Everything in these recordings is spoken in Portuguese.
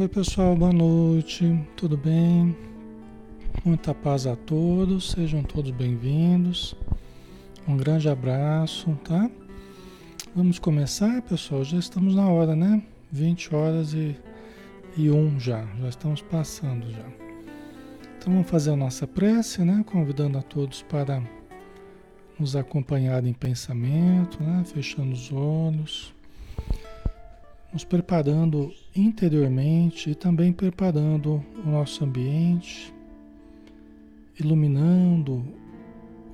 Oi pessoal, boa noite, tudo bem? Muita paz a todos, sejam todos bem-vindos. Um grande abraço, tá? Vamos começar, pessoal. Já estamos na hora, né? 20 horas e, e 1 já, já estamos passando já. Então vamos fazer a nossa prece, né? Convidando a todos para nos acompanhar em pensamento, né? Fechando os olhos nos preparando interiormente e também preparando o nosso ambiente, iluminando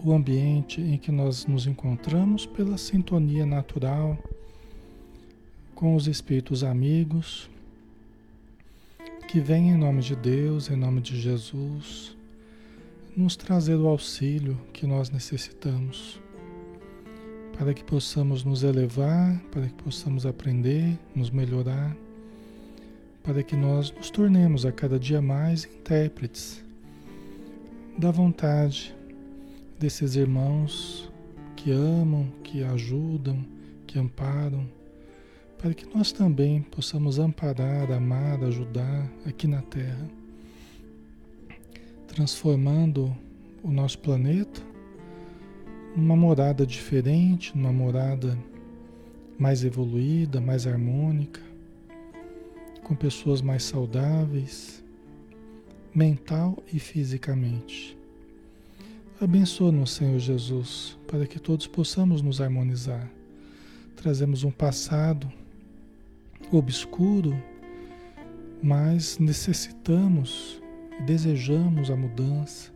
o ambiente em que nós nos encontramos pela sintonia natural com os espíritos amigos que vêm em nome de Deus, em nome de Jesus, nos trazer o auxílio que nós necessitamos para que possamos nos elevar, para que possamos aprender, nos melhorar, para que nós nos tornemos a cada dia mais intérpretes da vontade desses irmãos que amam, que ajudam, que amparam, para que nós também possamos amparar, amar, ajudar aqui na Terra, transformando o nosso planeta numa morada diferente, numa morada mais evoluída, mais harmônica, com pessoas mais saudáveis, mental e fisicamente. Abençoa-nos, Senhor Jesus, para que todos possamos nos harmonizar. Trazemos um passado obscuro, mas necessitamos e desejamos a mudança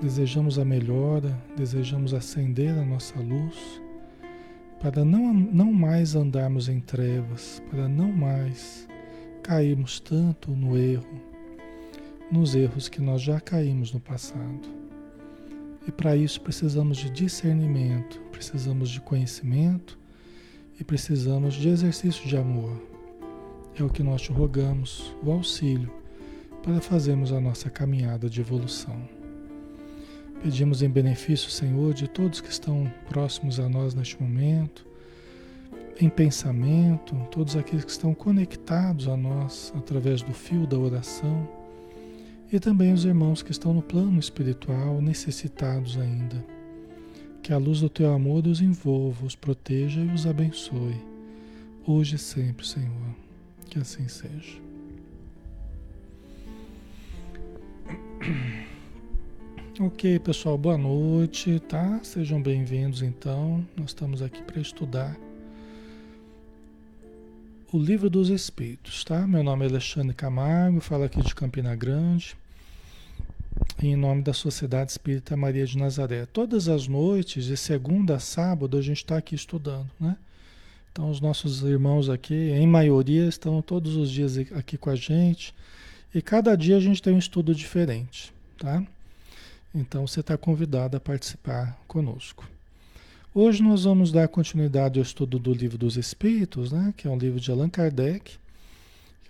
desejamos a melhora, desejamos acender a nossa luz, para não, não mais andarmos em trevas, para não mais cairmos tanto no erro, nos erros que nós já caímos no passado. E para isso precisamos de discernimento, precisamos de conhecimento e precisamos de exercício de amor. É o que nós te rogamos, o auxílio, para fazermos a nossa caminhada de evolução. Pedimos em benefício, Senhor, de todos que estão próximos a nós neste momento, em pensamento, todos aqueles que estão conectados a nós através do fio da oração, e também os irmãos que estão no plano espiritual necessitados ainda. Que a luz do teu amor os envolva, os proteja e os abençoe, hoje e sempre, Senhor. Que assim seja. Ok, pessoal, boa noite, tá? Sejam bem-vindos então. Nós estamos aqui para estudar o Livro dos Espíritos, tá? Meu nome é Alexandre Camargo, falo aqui de Campina Grande, em nome da Sociedade Espírita Maria de Nazaré. Todas as noites, de segunda a sábado, a gente está aqui estudando, né? Então, os nossos irmãos aqui, em maioria, estão todos os dias aqui com a gente e cada dia a gente tem um estudo diferente, tá? Então você está convidado a participar conosco. Hoje nós vamos dar continuidade ao estudo do Livro dos Espíritos, né, que é um livro de Allan Kardec,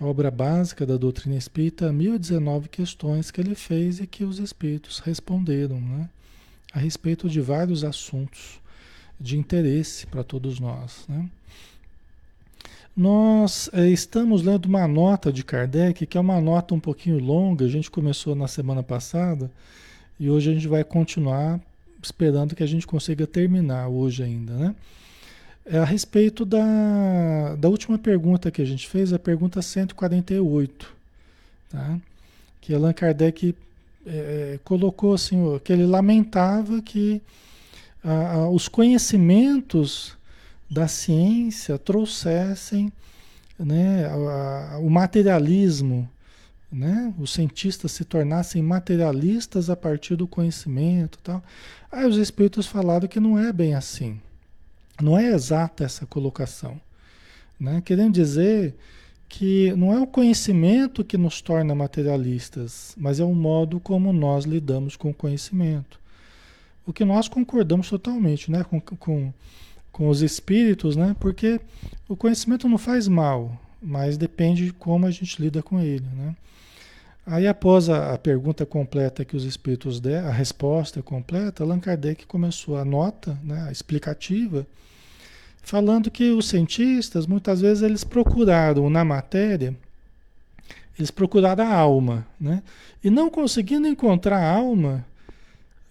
é obra básica da doutrina espírita, 1019 questões que ele fez e que os espíritos responderam né, a respeito de vários assuntos de interesse para todos nós. Né. Nós é, estamos lendo uma nota de Kardec, que é uma nota um pouquinho longa, a gente começou na semana passada e hoje a gente vai continuar esperando que a gente consiga terminar hoje ainda, né? É a respeito da, da última pergunta que a gente fez, a pergunta 148, tá? Que Allan Kardec é, colocou assim, que ele lamentava que a, os conhecimentos da ciência trouxessem né, a, o materialismo né? Os cientistas se tornassem materialistas a partir do conhecimento, tal. Aí os espíritos falaram que não é bem assim. Não é exata essa colocação, né? Querendo dizer que não é o conhecimento que nos torna materialistas, mas é o modo como nós lidamos com o conhecimento. O que nós concordamos totalmente, né? Com, com, com os espíritos, né? Porque o conhecimento não faz mal, mas depende de como a gente lida com ele, né? Aí, após a, a, pergunta completa que os espíritos deram, a resposta completa, Allan Kardec começou a nota, né, a explicativa, falando que os cientistas, muitas vezes, eles procuraram na matéria Eles procuraram a alma, né? E não conseguindo encontrar a alma,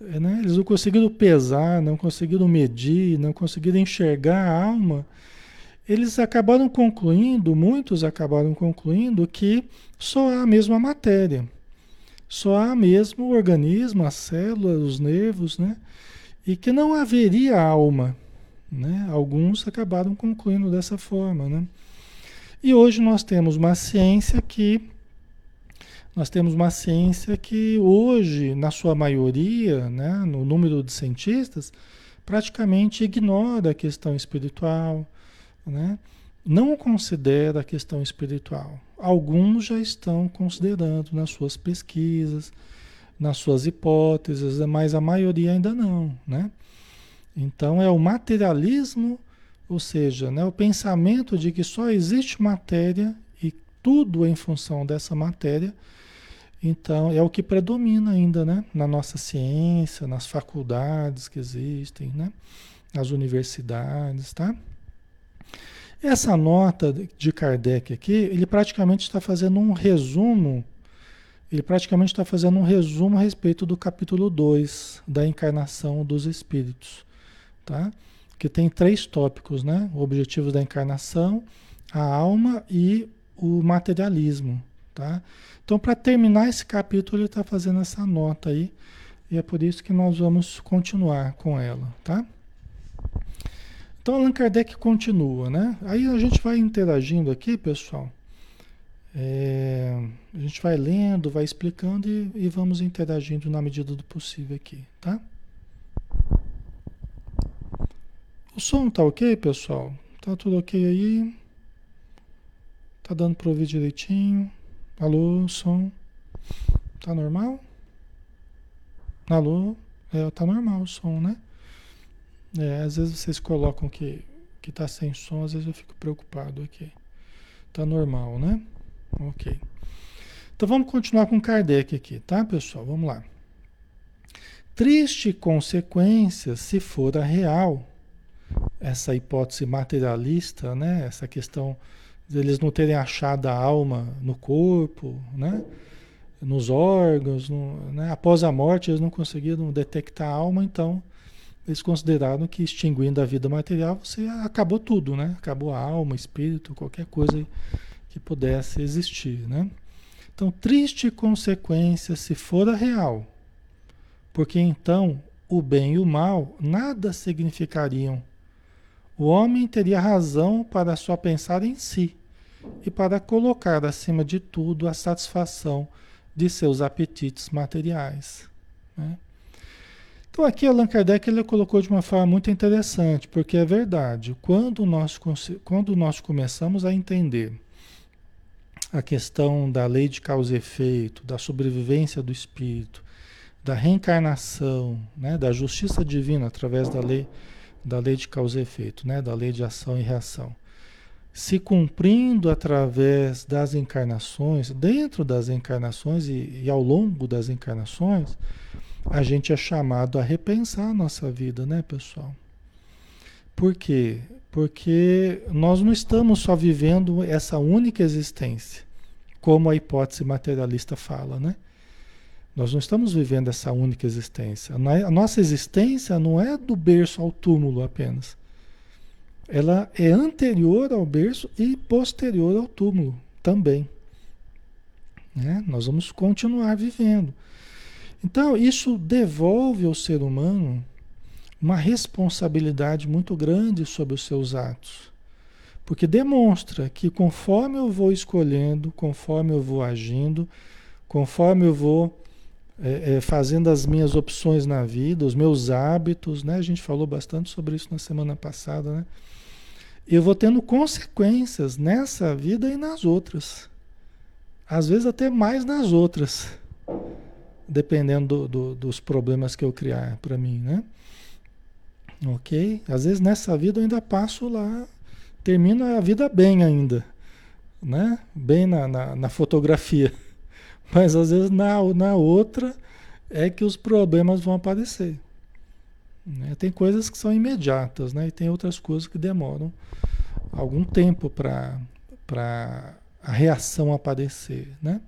é, né? eles não conseguiram pesar, não conseguiram medir, não conseguiram enxergar a alma, eles acabaram concluindo, muitos acabaram concluindo que só há a mesma matéria, só há mesmo o organismo, as células, os nervos, né? E que não haveria alma, né? Alguns acabaram concluindo dessa forma, né? E hoje nós temos uma ciência que nós temos uma ciência que hoje, na sua maioria, né, no número de cientistas, praticamente ignora a questão espiritual, né? não considera a questão espiritual. Alguns já estão considerando nas suas pesquisas, nas suas hipóteses, mas a maioria ainda não. Né? Então é o materialismo, ou seja, né, o pensamento de que só existe matéria e tudo em função dessa matéria então, é o que predomina ainda, né? Na nossa ciência, nas faculdades que existem, né? Nas universidades, tá? Essa nota de Kardec aqui, ele praticamente está fazendo um resumo, ele praticamente está fazendo um resumo a respeito do capítulo 2 da encarnação dos espíritos, tá? Que tem três tópicos, né? Objetivos da encarnação, a alma e o materialismo, tá? Então, para terminar esse capítulo, ele está fazendo essa nota aí, e é por isso que nós vamos continuar com ela, tá? Então, Allan Kardec continua, né? Aí a gente vai interagindo aqui, pessoal. É, a gente vai lendo, vai explicando e, e vamos interagindo na medida do possível aqui, tá? O som tá ok, pessoal? Tá tudo ok aí? Tá dando para ouvir direitinho? Alô, som. Tá normal? Alô? É, tá normal o som, né? É, às vezes vocês colocam que, que tá sem som, às vezes eu fico preocupado aqui. Tá normal, né? Ok. Então vamos continuar com Kardec aqui, tá, pessoal? Vamos lá. Triste consequência se for a real, essa hipótese materialista, né? Essa questão eles não terem achado a alma no corpo, né? nos órgãos, no, né? após a morte eles não conseguiram detectar a alma, então eles consideraram que extinguindo a vida material você acabou tudo, né? Acabou a alma, espírito, qualquer coisa que pudesse existir, né? Então, triste consequência se for a real, porque então o bem e o mal nada significariam o homem teria razão para só pensar em si e para colocar acima de tudo a satisfação de seus apetites materiais. Né? Então aqui Allan Kardec ele colocou de uma forma muito interessante, porque é verdade, quando nós, quando nós começamos a entender a questão da lei de causa e efeito, da sobrevivência do espírito, da reencarnação, né, da justiça divina através da lei da lei de causa e efeito, né? da lei de ação e reação. Se cumprindo através das encarnações, dentro das encarnações e, e, ao longo das encarnações, a gente é chamado a repensar a nossa vida, né, pessoal? Por quê? Porque nós não estamos só vivendo essa única existência, como a hipótese materialista fala, né? Nós não estamos vivendo essa única existência. A nossa existência não é do berço ao túmulo apenas. Ela é anterior ao berço e posterior ao túmulo também. Né? Nós vamos continuar vivendo. Então, isso devolve ao ser humano uma responsabilidade muito grande sobre os seus atos. Porque demonstra que conforme eu vou escolhendo, conforme eu vou agindo, conforme eu vou é, é, fazendo as minhas opções na vida, os meus hábitos, né? A gente falou bastante sobre isso na semana passada, né? Eu vou tendo consequências nessa vida e nas outras. Às vezes até mais nas outras, dependendo do, do, dos problemas que eu criar para mim, né? Ok? Às vezes nessa vida eu ainda passo lá, termino a vida bem ainda, né? Bem na, na, na fotografia. Mas às vezes na, na outra é que os problemas vão aparecer. Né? Tem coisas que são imediatas, né? E tem outras coisas que demoram algum tempo para a reação aparecer, né?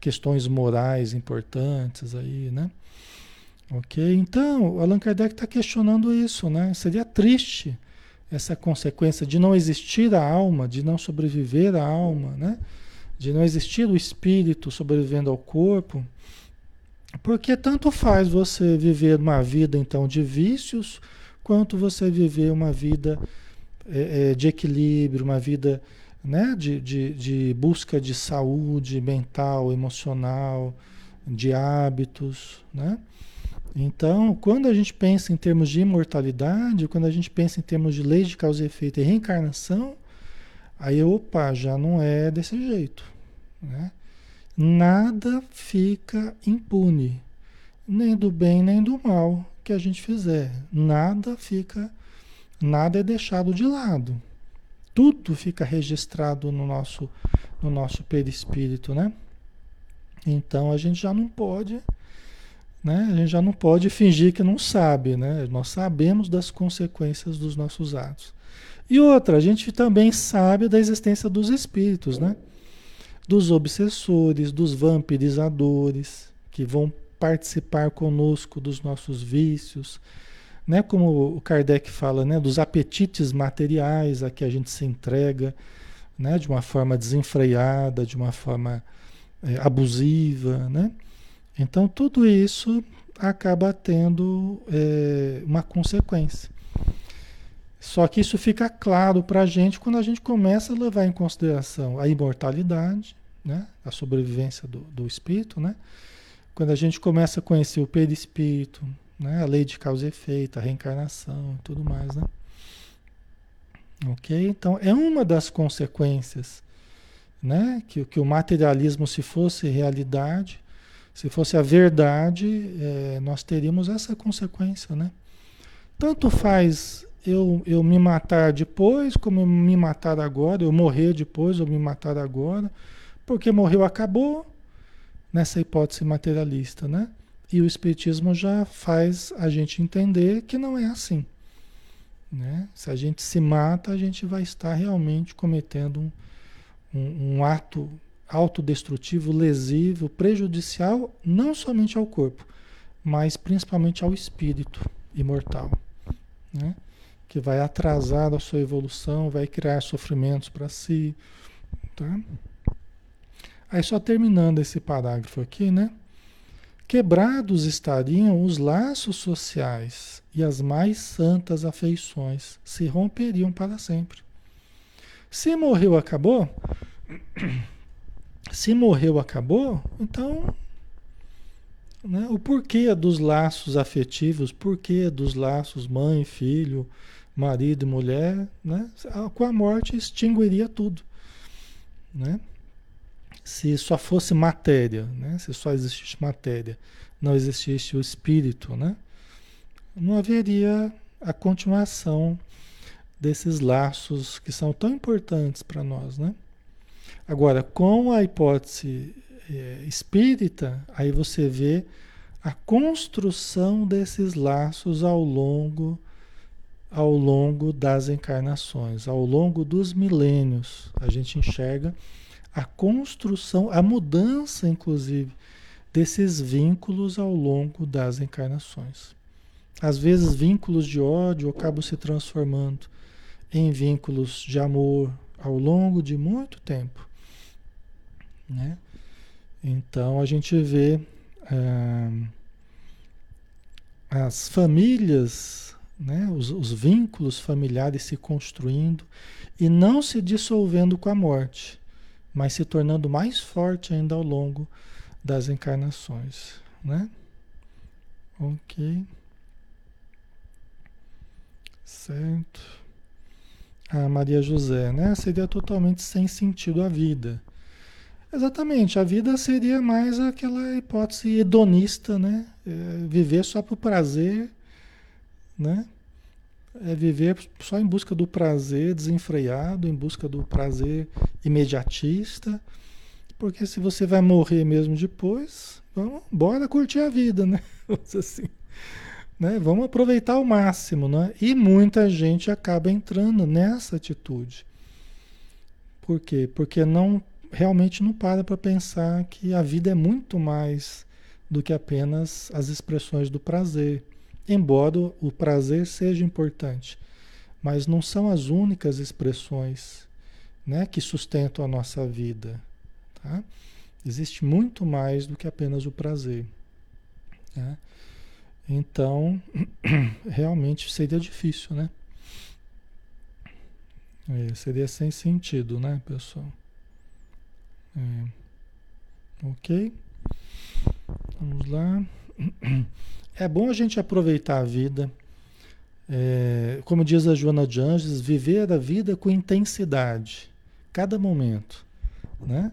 Questões morais importantes aí, né? Ok? Então, Allan Kardec está questionando isso, né? Seria triste essa consequência de não existir a alma, de não sobreviver a alma, né? De não existir o espírito sobrevivendo ao corpo, porque tanto faz você viver uma vida então de vícios, quanto você viver uma vida é, de equilíbrio, uma vida né, de, de, de busca de saúde mental, emocional, de hábitos, né? Então, quando a gente pensa em termos de imortalidade, quando a gente pensa em termos de lei de causa e efeito e reencarnação, aí, opa, já não é desse jeito. Né? Nada fica impune, nem do bem nem do mal que a gente fizer. Nada fica, nada é deixado de lado. Tudo fica registrado no nosso, no nosso perispírito, né? Então a gente já não pode né? A gente já não pode fingir que não sabe, né? Nós sabemos das consequências dos nossos atos. E outra, a gente também sabe da existência dos espíritos, né? Dos obsessores, dos vampirizadores, que vão participar conosco dos nossos vícios, né? Como o Kardec fala, né? Dos apetites materiais a que a gente se entrega, né? De uma forma desenfreada, de uma forma é, abusiva, né? Então, tudo isso acaba tendo é, uma consequência. Só que isso fica claro para a gente quando a gente começa a levar em consideração a imortalidade, né? a sobrevivência do, do espírito, né? quando a gente começa a conhecer o perispírito, né? a lei de causa e efeito, a reencarnação e tudo mais. Né? Ok? Então, é uma das consequências né? que, que o materialismo, se fosse realidade, se fosse a verdade, é, nós teríamos essa consequência, né? Tanto faz eu, eu me matar depois, como eu me matar agora, eu morrer depois ou me matar agora, porque morreu, acabou, nessa hipótese materialista, né? E o Espiritismo já faz a gente entender que não é assim. Né? Se a gente se mata, a gente vai estar realmente cometendo um, um, um ato autodestrutivo, lesivo, prejudicial não somente ao corpo, mas principalmente ao espírito imortal, né? que vai atrasar a sua evolução, vai criar sofrimentos para si. Tá? Aí só terminando esse parágrafo aqui, né? Quebrados estariam os laços sociais e as mais santas afeições se romperiam para sempre. Se morreu, acabou. Se morreu, acabou, então né, o porquê dos laços afetivos, porquê dos laços mãe, filho, marido e mulher, né, com a morte extinguiria tudo. Né? Se só fosse matéria, né, se só existisse matéria, não existisse o espírito, né, não haveria a continuação desses laços que são tão importantes para nós, né? Agora, com a hipótese é, espírita, aí você vê a construção desses laços ao longo ao longo das encarnações, ao longo dos milênios. A gente enxerga a construção, a mudança, inclusive, desses vínculos ao longo das encarnações. Às vezes, vínculos de ódio acabam se transformando em vínculos de amor ao longo de muito tempo. Né? Então a gente vê ah, as famílias, né? Os, os, vínculos familiares se construindo e não se dissolvendo com a morte, mas se tornando mais forte ainda ao longo das encarnações. Né? Ok. Certo. A Maria José, né? Seria totalmente sem sentido a vida. Exatamente, a vida seria mais aquela hipótese hedonista, né? É viver só por prazer, né? É viver só em busca do prazer desenfreado, em busca do prazer imediatista. Porque se você vai morrer mesmo depois, vamos, bora curtir a vida, né? assim, né? Vamos aproveitar ao máximo, né? E muita gente acaba entrando nessa atitude. Por quê? Porque não realmente não para para pensar que a vida é muito mais do que apenas as expressões do prazer. Embora o prazer seja importante, mas não são as únicas expressões né, que sustentam a nossa vida. Tá? Existe muito mais do que apenas o prazer. Tá? Então, realmente seria difícil, né? É, seria sem sentido, né, pessoal? É. Ok? Vamos lá. É bom a gente aproveitar a vida. É, como diz a Joana de Anjos, viver a vida com intensidade, cada momento. Né?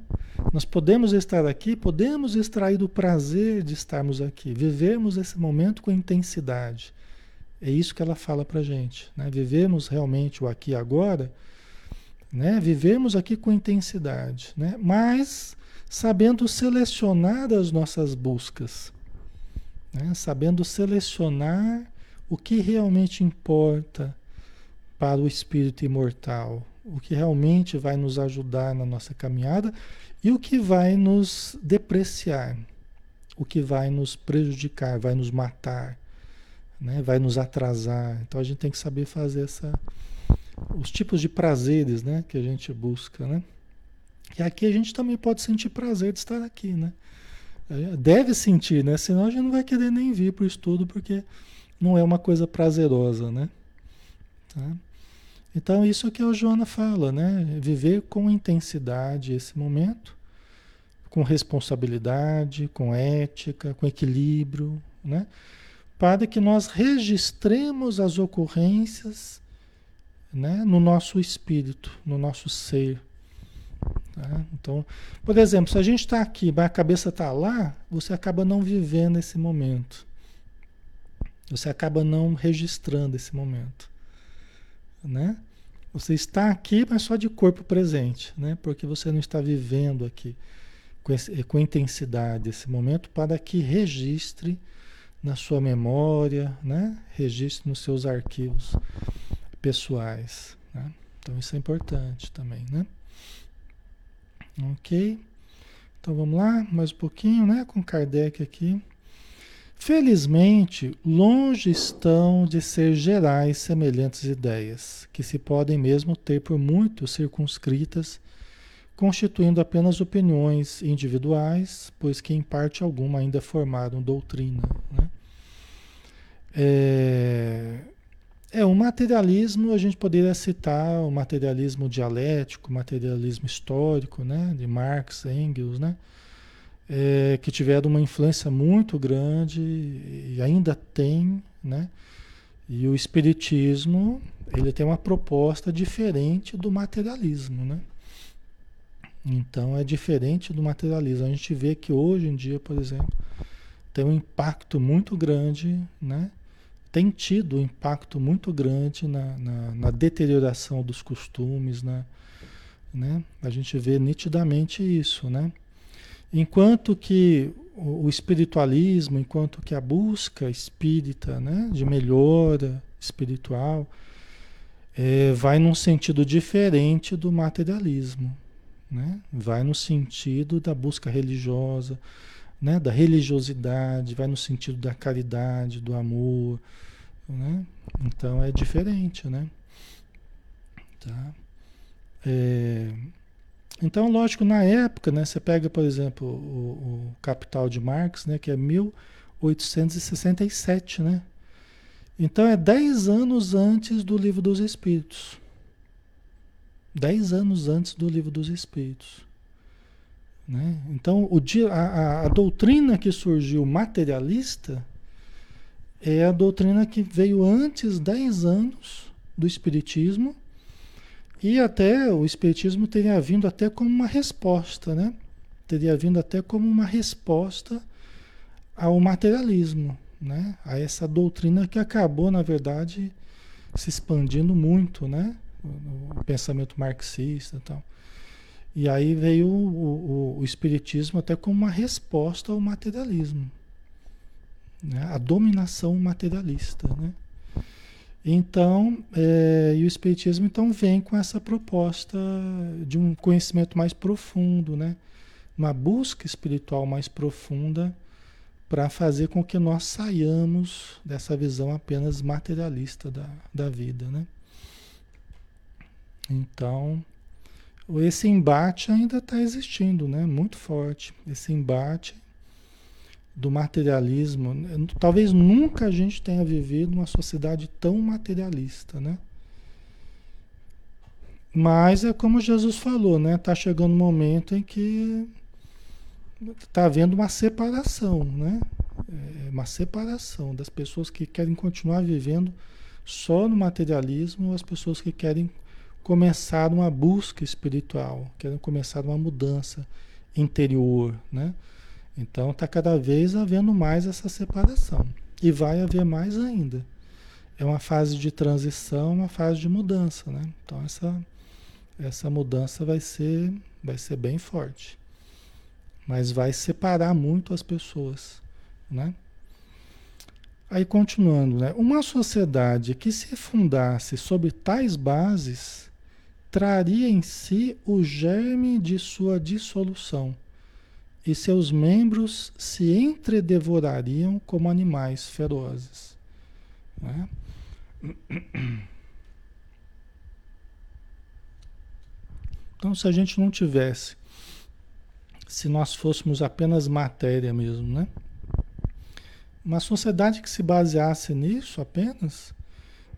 Nós podemos estar aqui, podemos extrair do prazer de estarmos aqui, vivemos esse momento com intensidade. É isso que ela fala para gente. Né? Vivemos realmente o aqui e agora, né? vivemos aqui com intensidade, né? mas sabendo selecionar as nossas buscas, né? sabendo selecionar o que realmente importa para o espírito imortal, o que realmente vai nos ajudar na nossa caminhada e o que vai nos depreciar, o que vai nos prejudicar, vai nos matar, né? vai nos atrasar. Então a gente tem que saber fazer essa, os tipos de prazeres né? que a gente busca. Né? E aqui a gente também pode sentir prazer de estar aqui. Né? Deve sentir, né? senão a gente não vai querer nem vir para o estudo porque não é uma coisa prazerosa. Né? Tá? Então, isso que a Joana fala, né? Viver com intensidade esse momento, com responsabilidade, com ética, com equilíbrio, né? Para que nós registremos as ocorrências né? no nosso espírito, no nosso ser. Tá? Então, por exemplo, se a gente está aqui, mas a cabeça está lá, você acaba não vivendo esse momento. Você acaba não registrando esse momento. Né? Você está aqui, mas só de corpo presente, né? Porque você não está vivendo aqui com, esse, com intensidade esse momento para que registre na sua memória, né? Registre nos seus arquivos pessoais. Né? Então isso é importante também, né? Ok. Então vamos lá, mais um pouquinho, né? Com Kardec aqui. Felizmente, longe estão de ser gerais semelhantes ideias, que se podem mesmo ter por muito circunscritas, constituindo apenas opiniões individuais, pois que em parte alguma ainda formaram doutrina. Né? É, é, o materialismo, a gente poderia citar o materialismo dialético, materialismo histórico, né? de Marx, Engels, né? é, que tiveram uma influência muito grande e ainda tem, né? E o espiritismo, ele tem uma proposta diferente do materialismo, né? Então é diferente do materialismo. A gente vê que hoje em dia, por exemplo, tem um impacto muito grande, né? Tem tido um impacto muito grande na, na, na deterioração dos costumes, na, né? A gente vê nitidamente isso, né? Enquanto que o espiritualismo, enquanto que a busca espírita, né, de melhora espiritual, é, vai num sentido diferente do materialismo, né? Vai no sentido da busca religiosa, né, da religiosidade, vai no sentido da caridade, do amor, né? Então é diferente, né? Tá? É, então, lógico, na época, né, você pega, por exemplo, o, o Capital de Marx, né, que é 1867, né? Então é 10 anos antes do Livro dos Espíritos. 10 anos antes do Livro dos Espíritos. Né? Então, o a, a, doutrina que surgiu materialista é a doutrina que veio antes, 10 anos do Espiritismo, e até o Espiritismo teria vindo até como uma resposta, né? Teria vindo até como uma resposta ao materialismo, né? A essa doutrina que acabou, na verdade, se expandindo muito, né? O pensamento marxista e tal. E aí veio o, o, o, Espiritismo até como uma resposta ao materialismo, né? a dominação materialista. Né? Então, é, e o Espiritismo então vem com essa proposta de um conhecimento mais profundo, né? Uma busca espiritual mais profunda para fazer com que nós saiamos dessa visão apenas materialista da, da vida, né? Então, esse embate ainda está existindo, né? Muito forte. Esse embate do materialismo. Talvez nunca a gente tenha vivido uma sociedade tão materialista, né? Mas é como Jesus falou, né? Tá chegando um momento em que está havendo uma separação, né? É uma separação das pessoas que querem continuar vivendo só no materialismo, as pessoas que querem começar uma busca espiritual, querem começar uma mudança interior, né? Então está cada vez havendo mais essa separação e vai haver mais ainda. É uma fase de transição, uma fase de mudança, né? Então essa essa mudança vai ser vai ser bem forte, mas vai separar muito as pessoas, né? Aí continuando, né? Uma sociedade que se fundasse sobre tais bases traria em si o germe de sua dissolução, e seus membros se entredevorariam como animais ferozes. Né? Então, se a gente não tivesse, se nós fôssemos apenas matéria mesmo, né? Uma sociedade que se baseasse nisso apenas,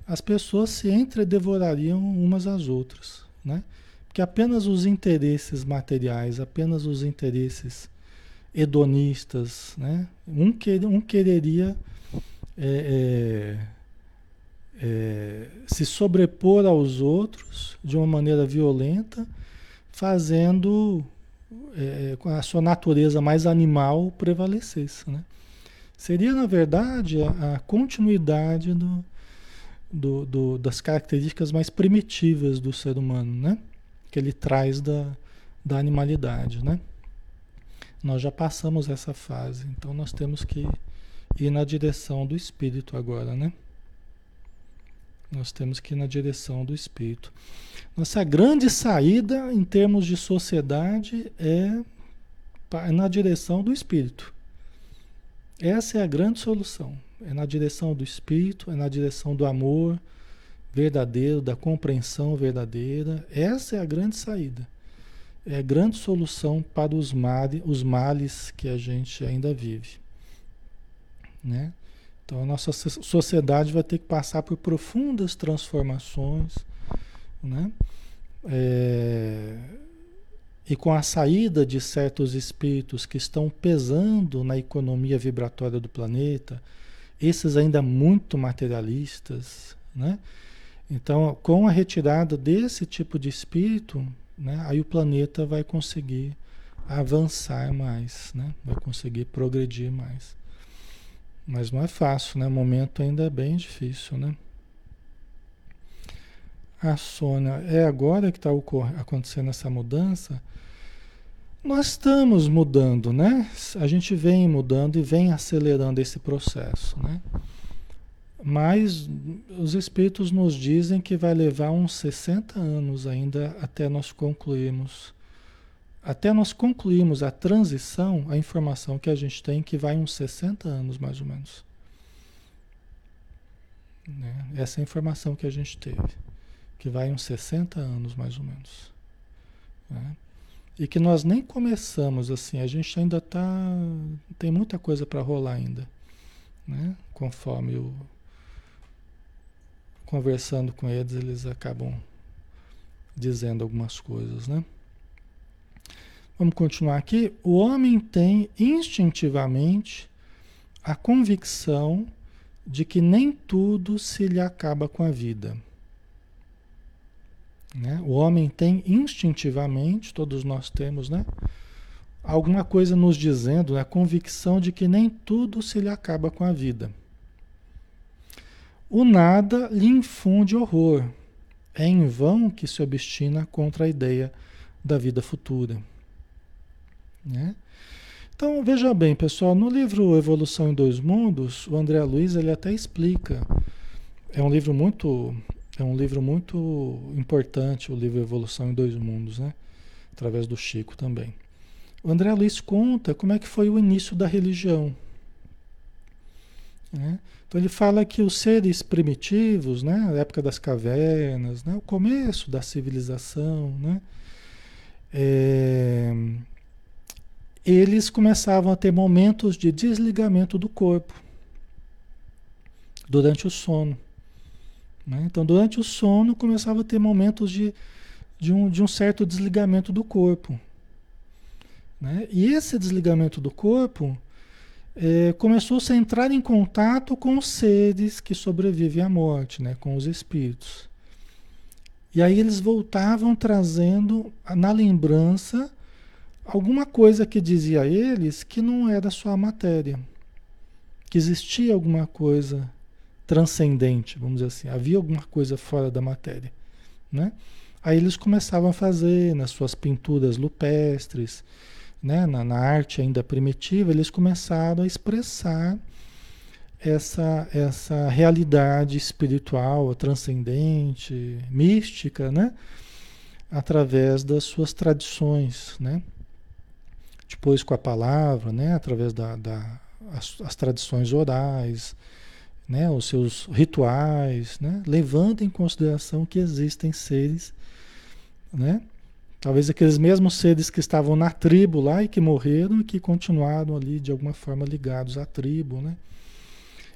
as pessoas se entredevorariam umas às outras, né? Porque apenas os interesses materiais, apenas os interesses hedonistas, né? Um, quer, um quereria é, é, é, se sobrepor aos outros de uma maneira violenta, fazendo é, com a sua natureza mais animal prevalecesse, né? Seria, na verdade, a, a continuidade do, do, do, das características mais primitivas do ser humano, né? Que ele traz da, da animalidade, né? Nós já passamos essa fase, então nós temos que ir na direção do espírito agora, né? Nós temos que ir na direção do espírito. Nossa grande saída em termos de sociedade é na direção do espírito. Essa é a grande solução. É na direção do espírito, é na direção do amor verdadeiro, da compreensão verdadeira. Essa é a grande saída. É a grande solução para os, males, os males que a gente ainda vive. Né? Então a nossa sociedade vai ter que passar por profundas transformações. Né? É, e com a saída de certos espíritos que estão pesando na economia vibratória do planeta, esses ainda muito materialistas, né? Então, com a retirada desse tipo de espírito, né, aí o planeta vai conseguir avançar mais, né? Vai conseguir progredir mais. Mas não é fácil, né? O momento ainda é bem difícil, né? A Sônia, é agora que está acontecendo essa mudança? Nós estamos mudando, né? A gente vem mudando e vem acelerando esse processo, né? Mas os espíritos nos dizem que vai levar uns 60 anos ainda até nós concluirmos. Até nós concluirmos a transição, a informação que a gente tem que vai uns 60 anos mais ou menos. Né? Essa é a informação que a gente teve. Que vai uns 60 anos mais ou menos. Né? E que nós nem começamos assim, a gente ainda está. Tem muita coisa para rolar ainda. Né? Conforme o. Conversando com eles, eles acabam dizendo algumas coisas, né? Vamos continuar aqui. O homem tem instintivamente a convicção de que nem tudo se lhe acaba com a vida. Né? O homem tem instintivamente, todos nós temos, né? alguma coisa nos dizendo, a convicção de que nem tudo se lhe acaba com a vida. O nada lhe infunde horror. É em vão que se obstina contra a ideia da vida futura. Né? Então, veja bem, pessoal, no livro Evolução em Dois Mundos, o André Luiz ele até explica é um livro muito é um livro muito importante, o livro Evolução em Dois Mundos, né? Através do Chico também. O André Luiz conta como é que foi o início da religião. Né? Então ele fala que os seres primitivos, né, época das cavernas, né, o começo da civilização, né, é, eles começavam a ter momentos de desligamento do corpo durante o sono. Né? Então, durante o sono, começava a ter momentos de, de, um, de um certo desligamento do corpo. Né? E esse desligamento do corpo é, começou-se a entrar em contato com os seres que sobrevivem à morte, né? com os espíritos. E aí eles voltavam trazendo na lembrança alguma coisa que dizia a eles que não era só a matéria, que existia alguma coisa transcendente, vamos dizer assim, havia alguma coisa fora da matéria, né? Aí eles começavam a fazer nas suas pinturas lupestres, né, na, na arte ainda primitiva, eles começaram a expressar essa, essa realidade espiritual, transcendente, mística, né? através das suas tradições, né? depois com a palavra, né? através das da as, as tradições orais, né, os seus rituais, né, levando em consideração que existem seres, né, talvez aqueles mesmos seres que estavam na tribo lá e que morreram e que continuaram ali de alguma forma ligados à tribo, né.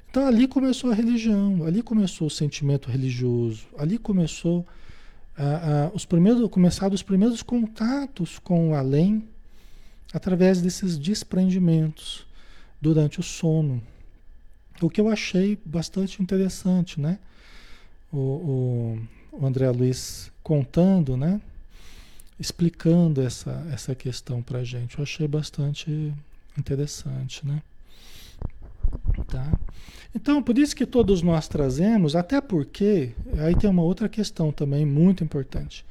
Então ali começou a religião, ali começou o sentimento religioso, ali começou a, a, os primeiros, começaram os primeiros contatos com o além através desses desprendimentos durante o sono, o que eu achei bastante interessante, né? O, o, o André Luiz contando, né? Explicando essa, essa questão para gente. Eu achei bastante interessante, né? Tá? Então, por isso que todos nós trazemos, até porque, aí tem uma outra questão também muito importante.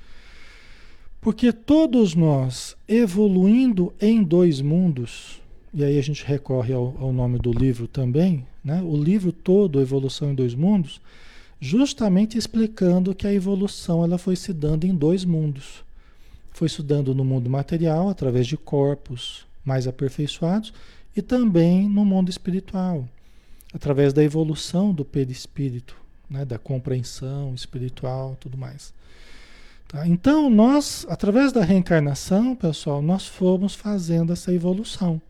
Porque todos nós, evoluindo em dois mundos, e aí a gente recorre ao, ao nome do livro também, né? o livro todo, Evolução em Dois Mundos, justamente explicando que a evolução ela foi se dando em dois mundos. Foi se dando no mundo material, através de corpos mais aperfeiçoados, e também no mundo espiritual, através da evolução do perispírito, né? da compreensão espiritual tudo mais. Tá? Então, nós, através da reencarnação, pessoal, nós fomos fazendo essa evolução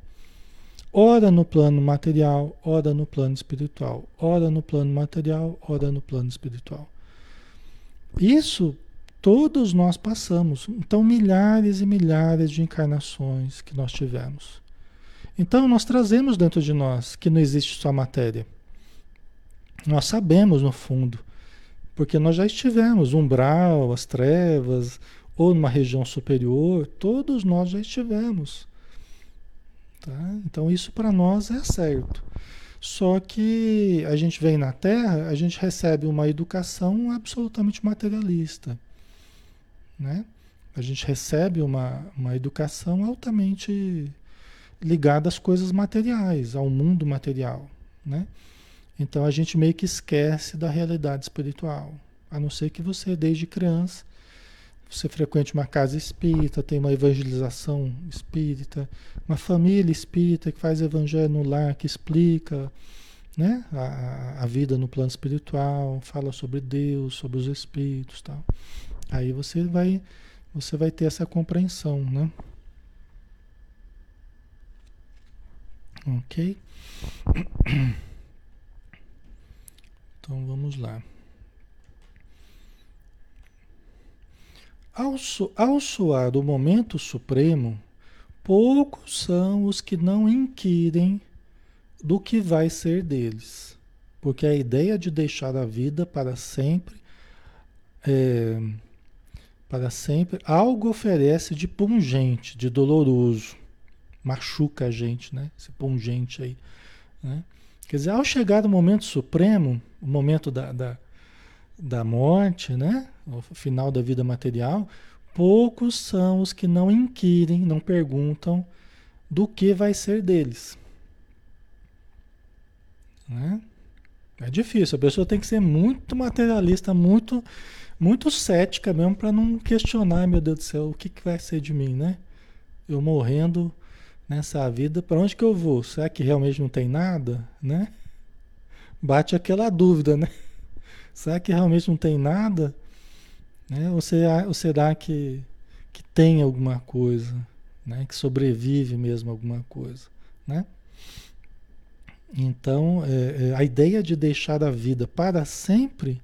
ora no plano material, ora no plano espiritual, ora no plano material, ora no plano espiritual. Isso todos nós passamos. Então, milhares e milhares de encarnações que nós tivemos. Então, nós trazemos dentro de nós que não existe só matéria. Nós sabemos no fundo, porque nós já estivemos, umbral, as trevas, ou numa região superior, todos nós já estivemos. Tá? Então isso para nós é certo. Só que a gente vem na Terra, a gente recebe uma educação absolutamente materialista. Né? A gente recebe uma, uma educação altamente ligada às coisas materiais, ao mundo material. Né? Então a gente meio que esquece da realidade espiritual. A não ser que você, desde criança, você frequente uma casa espírita, tem uma evangelização espírita, uma família espírita que faz evangelho no lar, que explica né, a, a vida no plano espiritual, fala sobre Deus, sobre os espíritos tal. Aí você vai, você vai ter essa compreensão, né? Ok? Então vamos lá. Ao, ao soar o momento supremo, poucos são os que não inquirem do que vai ser deles, porque a ideia de deixar a vida para sempre, é, para sempre, algo oferece de pungente, de doloroso, machuca a gente, né? Esse pungente aí, né? Quer dizer, ao chegar o momento supremo, o momento da, da da morte, né? O final da vida material, poucos são os que não inquirem, não perguntam do que vai ser deles. Né? É difícil. A pessoa tem que ser muito materialista, muito, muito cética mesmo para não questionar, meu Deus do céu, o que, que vai ser de mim, né? Eu morrendo nessa vida, para onde que eu vou? Será que realmente não tem nada, né? Bate aquela dúvida, né? Será que realmente não tem nada? Né? Ou será, ou será que, que tem alguma coisa, né? Que sobrevive mesmo alguma coisa, né? Então, é, é, a ideia de deixar a vida para sempre,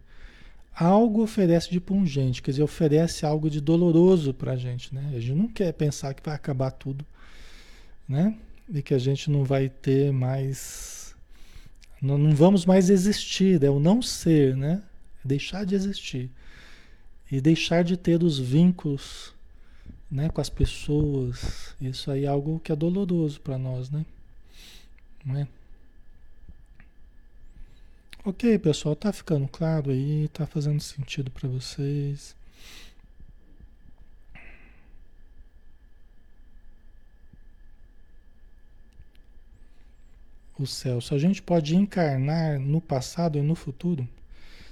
algo oferece de pungente, quer dizer, oferece algo de doloroso para a gente, né? A gente não quer pensar que vai acabar tudo, né? E que a gente não vai ter mais, não, não vamos mais existir, é o não ser, né? Deixar de existir e deixar de ter os vínculos, né, com as pessoas. Isso aí é algo que é doloroso para nós, né? Não é? Ok, pessoal, tá ficando claro aí, tá fazendo sentido para vocês. O Celso, a gente pode encarnar no passado e no futuro?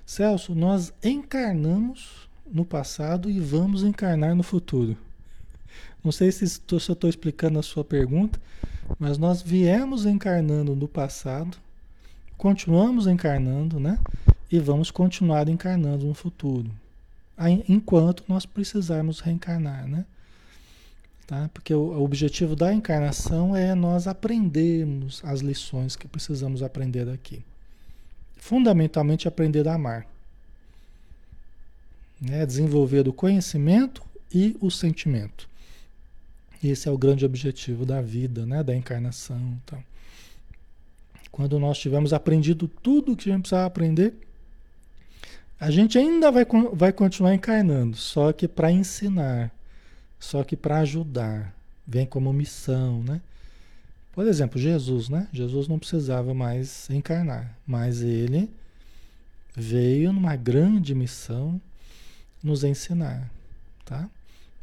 Celso, nós encarnamos no passado e vamos encarnar no futuro. Não sei se, se eu estou explicando a sua pergunta, mas nós viemos encarnando no passado continuamos encarnando, né? E vamos continuar encarnando no futuro, enquanto nós precisarmos reencarnar, né? Tá? Porque o, objetivo da encarnação é nós aprendermos as lições que precisamos aprender aqui. Fundamentalmente aprender a amar. Né? Desenvolver o conhecimento e o sentimento. Esse é o grande objetivo da vida, né? da encarnação. Então. Quando nós tivermos aprendido tudo o que a gente precisava aprender, a gente ainda vai, vai continuar encarnando, só que para ensinar, só que para ajudar, vem como missão, né? Por exemplo, Jesus, né? Jesus não precisava mais encarnar, mas ele veio numa grande missão nos ensinar, tá?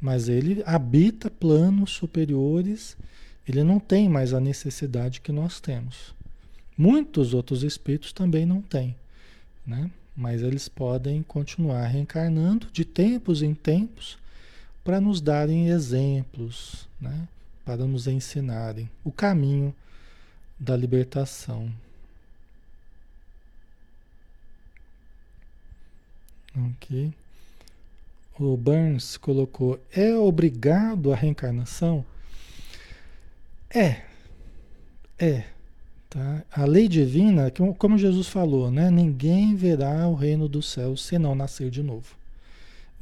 Mas ele habita planos superiores, ele não tem mais a necessidade que nós temos. Muitos outros espíritos também não têm, né? mas eles podem continuar reencarnando de tempos em tempos para nos darem exemplos, né? para nos ensinarem o caminho da libertação. Ok. O Burns colocou: é obrigado a reencarnação? É, é. Tá? A lei divina, como Jesus falou, né? ninguém verá o reino dos céus se não nascer de novo.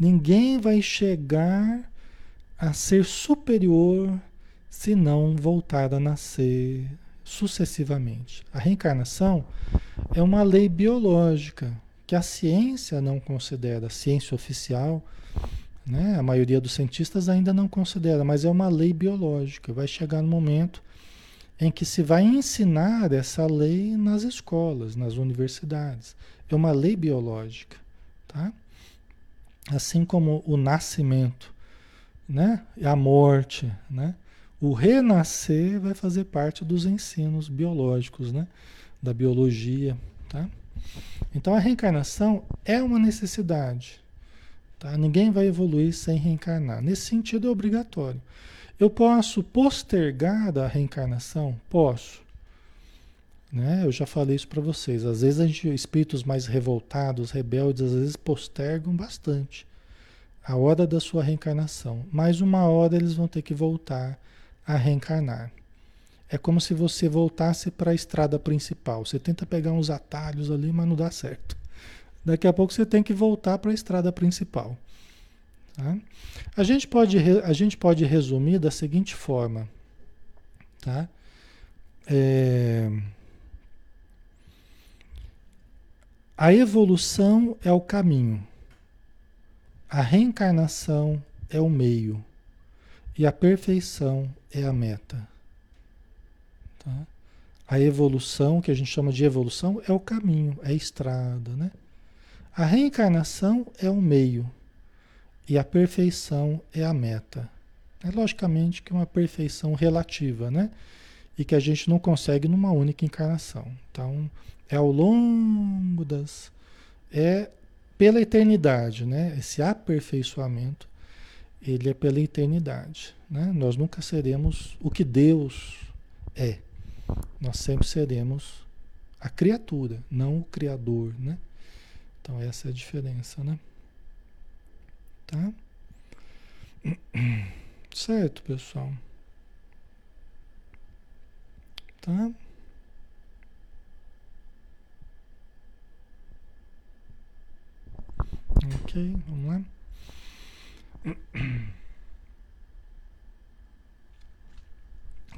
Ninguém vai chegar a ser superior se não voltar a nascer sucessivamente. A reencarnação é uma lei biológica que a ciência não considera, a ciência oficial, né? a maioria dos cientistas ainda não considera, mas é uma lei biológica. Vai chegar no momento em que se vai ensinar essa lei nas escolas, nas universidades. É uma lei biológica, tá? Assim como o nascimento, né? A morte, né? O renascer vai fazer parte dos ensinos biológicos, né? Da biologia, tá? Então a reencarnação é uma necessidade, tá? Ninguém vai evoluir sem reencarnar. Nesse sentido é obrigatório. Eu posso postergar a reencarnação? Posso. Né? Eu já falei isso para vocês. Às vezes a gente, espíritos mais revoltados, rebeldes, às vezes postergam bastante a hora da sua reencarnação. Mas uma hora eles vão ter que voltar a reencarnar. É como se você voltasse para a estrada principal. Você tenta pegar uns atalhos ali, mas não dá certo. Daqui a pouco você tem que voltar para a estrada principal. Tá? A, gente pode, a gente pode resumir da seguinte forma. Tá? É... A evolução é o caminho, a reencarnação é o meio e a perfeição é a meta. Tá? A evolução, que a gente chama de evolução, é o caminho, é a estrada. Né? A reencarnação é o meio e a perfeição é a meta. É logicamente que é uma perfeição relativa, né? E que a gente não consegue numa única encarnação. Então, É ao longo das. É pela eternidade, né? Esse aperfeiçoamento, ele é pela eternidade. Né? Nós nunca seremos o que Deus é. Nós sempre seremos a criatura, não o Criador, né? Então essa é a diferença, né? Tá? Certo, pessoal. Tá? Ok, vamos lá.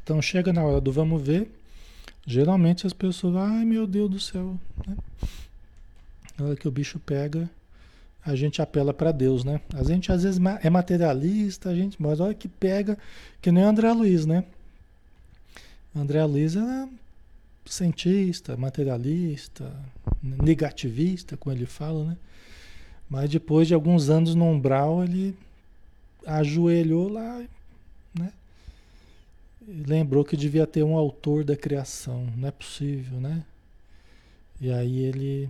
Então chega na hora do vamos ver. Geralmente as pessoas, ai meu Deus do céu, né? Na hora que o bicho pega, a gente apela para Deus, né? A gente às vezes é materialista, a gente, mas olha que pega, que nem o André Luiz, né? André Luiz era cientista, materialista, negativista, como ele fala, né? Mas depois de alguns anos no umbral, ele ajoelhou lá, né? E lembrou que devia ter um autor da criação, não é possível, né? E aí ele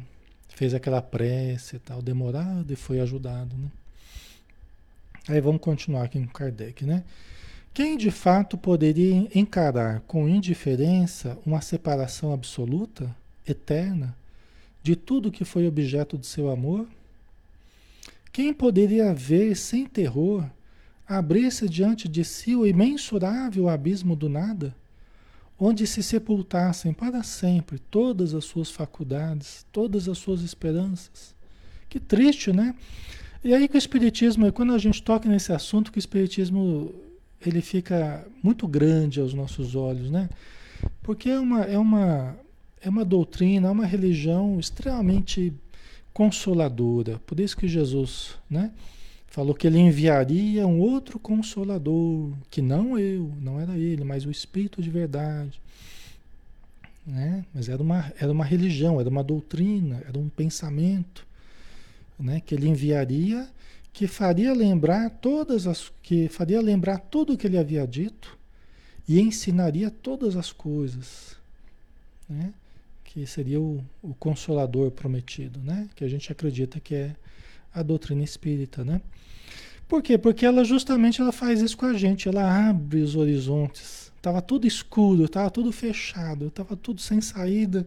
fez aquela prece e tal, demorado e foi ajudado, né? Aí vamos continuar aqui com Kardec, né? Quem de fato poderia encarar com indiferença uma separação absoluta, eterna, de tudo que foi objeto de seu amor? Quem poderia ver sem terror abrir-se diante de si o imensurável abismo do nada? onde se sepultassem para sempre todas as suas faculdades, todas as suas esperanças. Que triste, né? E aí que o espiritismo, quando a gente toca nesse assunto, que o espiritismo ele fica muito grande aos nossos olhos, né? Porque é uma é uma é uma doutrina, é uma religião extremamente consoladora. Por isso que Jesus, né? Falou que ele enviaria um outro consolador, que não eu, não era ele, mas o Espírito de verdade. Né? Mas era uma, era uma religião, era uma doutrina, era um pensamento né? que ele enviaria, que faria lembrar todas as. que faria lembrar tudo o que ele havia dito e ensinaria todas as coisas. Né? Que seria o, o consolador prometido, né? que a gente acredita que é a doutrina espírita, né? Por quê? Porque ela justamente ela faz isso com a gente, ela abre os horizontes. Tava tudo escuro, tava tudo fechado, tava tudo sem saída.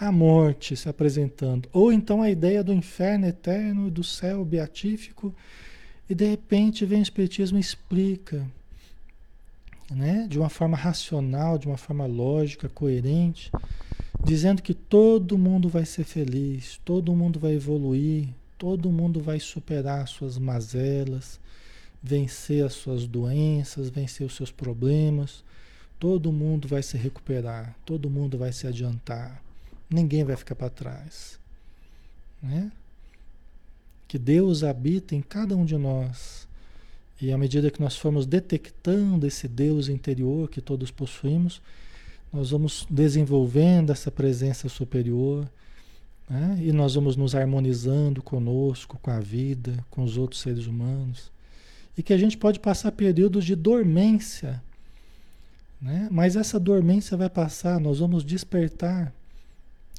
A morte se apresentando, ou então a ideia do inferno eterno, do céu beatífico, e de repente vem o espiritismo e explica, né, de uma forma racional, de uma forma lógica, coerente, dizendo que todo mundo vai ser feliz, todo mundo vai evoluir, Todo mundo vai superar suas mazelas, vencer as suas doenças, vencer os seus problemas. Todo mundo vai se recuperar, todo mundo vai se adiantar. Ninguém vai ficar para trás. Né? Que Deus habita em cada um de nós. E à medida que nós formos detectando esse Deus interior que todos possuímos, nós vamos desenvolvendo essa presença superior né? E nós vamos nos harmonizando conosco, com a vida, com os outros seres humanos. E que a gente pode passar períodos de dormência. Né? Mas essa dormência vai passar, nós vamos despertar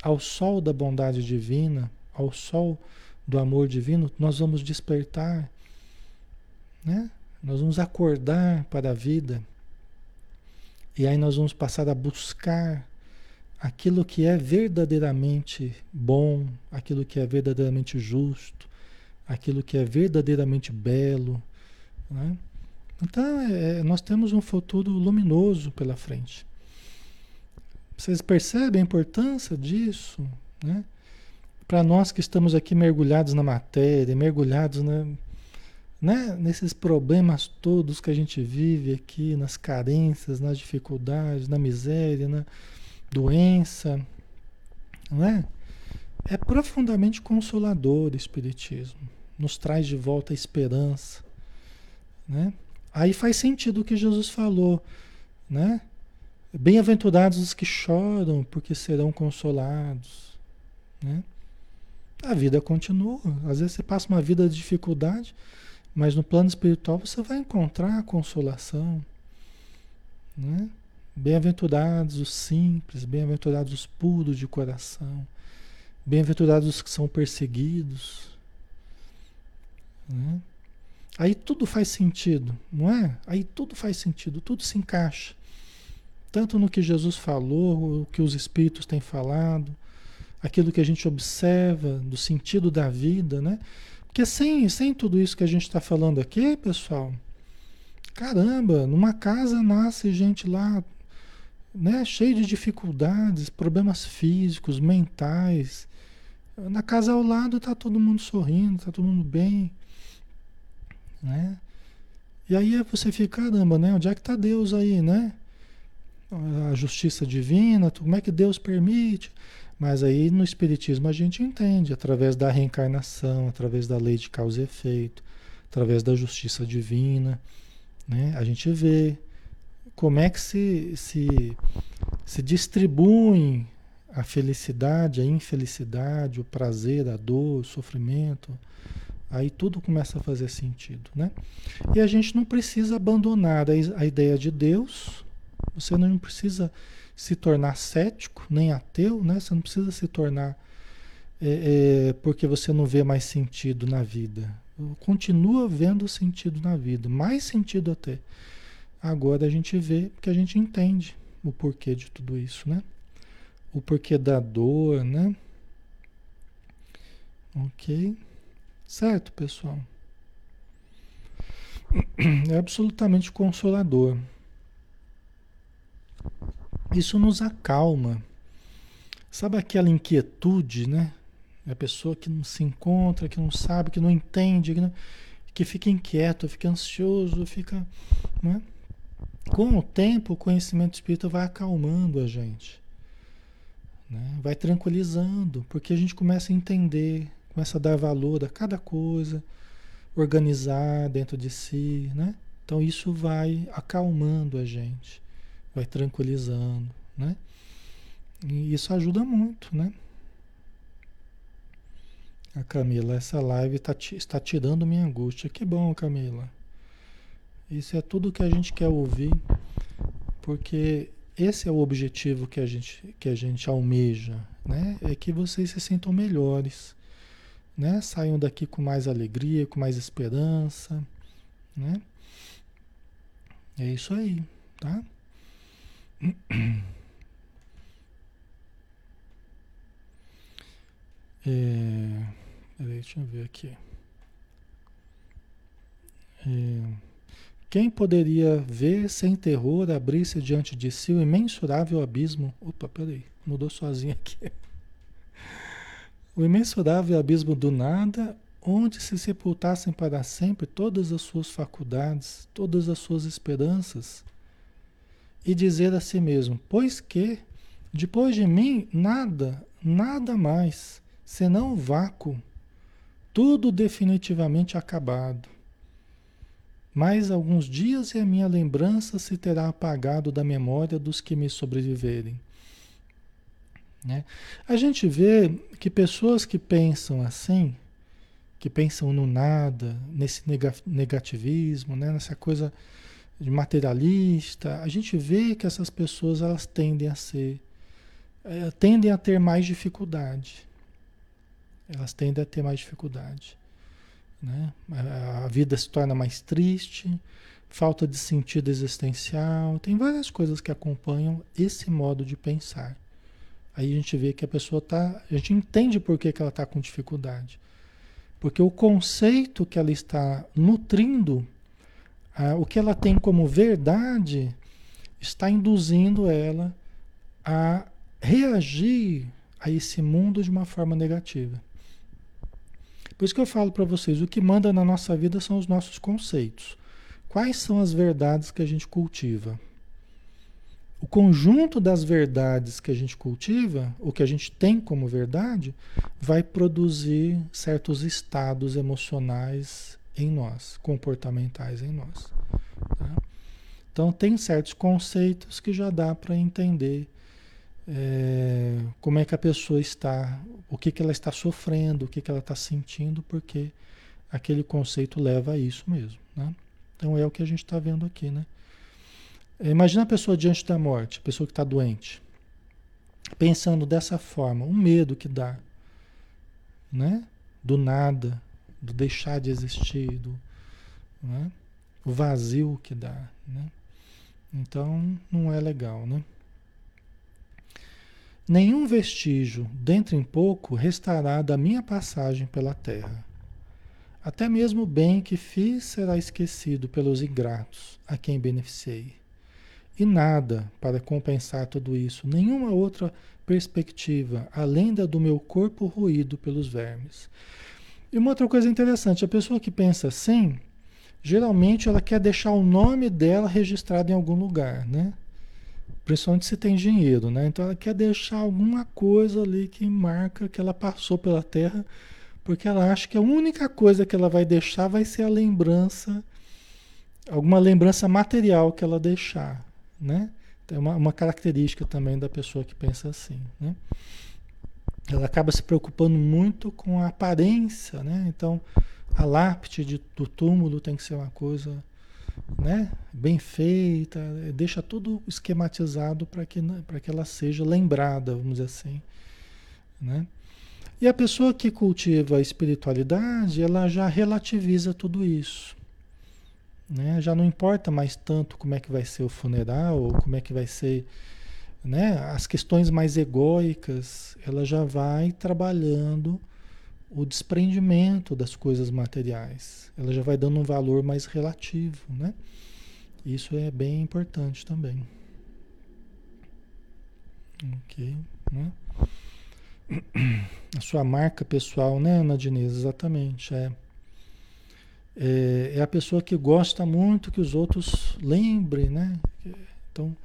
ao sol da bondade divina, ao sol do amor divino, nós vamos despertar. Né? Nós vamos acordar para a vida. E aí nós vamos passar a buscar aquilo que é verdadeiramente bom, aquilo que é verdadeiramente justo, aquilo que é verdadeiramente belo. Né? Então, é, nós temos um futuro luminoso pela frente. Vocês percebem a importância disso? Né? Para nós que estamos aqui mergulhados na matéria, mergulhados na, né? nesses problemas todos que a gente vive aqui, nas carências, nas dificuldades, na miséria, na doença, não é? É profundamente consolador o Espiritismo, nos traz de volta a esperança, né? Aí faz sentido o que Jesus falou, né? Bem-aventurados os que choram, porque serão consolados, né? A vida continua. Às vezes você passa uma vida de dificuldade, mas no plano espiritual você vai encontrar consolação, né? Bem-aventurados os simples, bem-aventurados os puros de coração, bem-aventurados os que são perseguidos. Né? Aí tudo faz sentido, não é? Aí tudo faz sentido, tudo se encaixa. Tanto no que Jesus falou, o que os Espíritos têm falado, aquilo que a gente observa do sentido da vida, né? Porque sem, sem tudo isso que a gente está falando aqui, pessoal, caramba, numa casa nasce gente lá né, cheio de dificuldades, problemas físicos, mentais. Na casa ao lado está todo mundo sorrindo, está todo mundo bem, né? E aí você fica, caramba, né? Onde é que está Deus aí, né? A justiça divina, como é que Deus permite? Mas aí no Espiritismo a gente entende, através da reencarnação, através da lei de causa e efeito, através da justiça divina, né? A gente vê como é que se, se, se distribuem a felicidade, a infelicidade, o prazer, a dor, o sofrimento. Aí tudo começa a fazer sentido, né? E a gente não precisa abandonar a, a ideia de Deus. Você não precisa se tornar cético, nem ateu, né? Você não precisa se tornar é, é, porque você não vê mais sentido na vida. Continua vendo sentido na vida, mais sentido até. Agora a gente vê porque a gente entende o porquê de tudo isso, né? O porquê da dor, né? Ok? Certo, pessoal? É absolutamente consolador. Isso nos acalma. Sabe aquela inquietude, né? A pessoa que não se encontra, que não sabe, que não entende, que, não, que fica inquieto, fica ansioso, fica. Né? Com o tempo, o conhecimento espírita vai acalmando a gente, né? vai tranquilizando, porque a gente começa a entender, começa a dar valor a cada coisa, organizar dentro de si, né? Então isso vai acalmando a gente, vai tranquilizando, né? E isso ajuda muito, né? A Camila, essa live tá, está tirando minha angústia. Que bom, Camila. Isso é tudo que a gente quer ouvir, porque esse é o objetivo que a gente, que a gente almeja, né? É que vocês se sintam melhores, né? Saiam daqui com mais alegria, com mais esperança, né? É isso aí, tá? É, deixa eu ver aqui. É, quem poderia ver sem terror abrir-se diante de si o imensurável abismo? Opa, peraí, mudou sozinho aqui. O imensurável abismo do nada, onde se sepultassem para sempre todas as suas faculdades, todas as suas esperanças, e dizer a si mesmo: Pois que, depois de mim, nada, nada mais, senão vácuo, tudo definitivamente acabado mais alguns dias e a minha lembrança se terá apagado da memória dos que me sobreviverem. Né? A gente vê que pessoas que pensam assim, que pensam no nada, nesse negativismo, né? nessa coisa de materialista, a gente vê que essas pessoas elas tendem a ser, é, tendem a ter mais dificuldade. Elas tendem a ter mais dificuldade. Né? A vida se torna mais triste, falta de sentido existencial, tem várias coisas que acompanham esse modo de pensar. Aí a gente vê que a pessoa está. A gente entende por que, que ela está com dificuldade. Porque o conceito que ela está nutrindo, o que ela tem como verdade, está induzindo ela a reagir a esse mundo de uma forma negativa. Por isso que eu falo para vocês, o que manda na nossa vida são os nossos conceitos. Quais são as verdades que a gente cultiva? O conjunto das verdades que a gente cultiva, o que a gente tem como verdade, vai produzir certos estados emocionais em nós, comportamentais em nós. Tá? Então, tem certos conceitos que já dá para entender é, como é que a pessoa está, o que, que ela está sofrendo, o que, que ela está sentindo, porque aquele conceito leva a isso mesmo. Né? Então é o que a gente está vendo aqui. Né? Imagina a pessoa diante da morte, a pessoa que está doente, pensando dessa forma, o medo que dá, né? Do nada, do deixar de existir, do, né? o vazio que dá, né? Então não é legal, né? Nenhum vestígio, dentro em pouco, restará da minha passagem pela terra. Até mesmo o bem que fiz será esquecido pelos ingratos a quem beneficiei. E nada para compensar tudo isso, nenhuma outra perspectiva, além da do meu corpo ruído pelos vermes. E uma outra coisa interessante, a pessoa que pensa assim, geralmente ela quer deixar o nome dela registrado em algum lugar, né? Principalmente se tem dinheiro, né? Então ela quer deixar alguma coisa ali que marca que ela passou pela Terra, porque ela acha que a única coisa que ela vai deixar vai ser a lembrança, alguma lembrança material que ela deixar, né? É uma, uma característica também da pessoa que pensa assim, né? Ela acaba se preocupando muito com a aparência, né? Então, a lápide de, do túmulo tem que ser uma coisa né, bem feita, deixa tudo esquematizado para que, que ela seja lembrada, vamos dizer assim. Né? E a pessoa que cultiva a espiritualidade, ela já relativiza tudo isso. Né? Já não importa mais tanto como é que vai ser o funeral, ou como é que vai ser né? as questões mais egóicas, ela já vai trabalhando o desprendimento das coisas materiais. Ela já vai dando um valor mais relativo, né? Isso é bem importante também. Ok, né? A sua marca pessoal, né, Ana Diniz? Exatamente, é. é. É a pessoa que gosta muito que os outros lembrem, né? Então,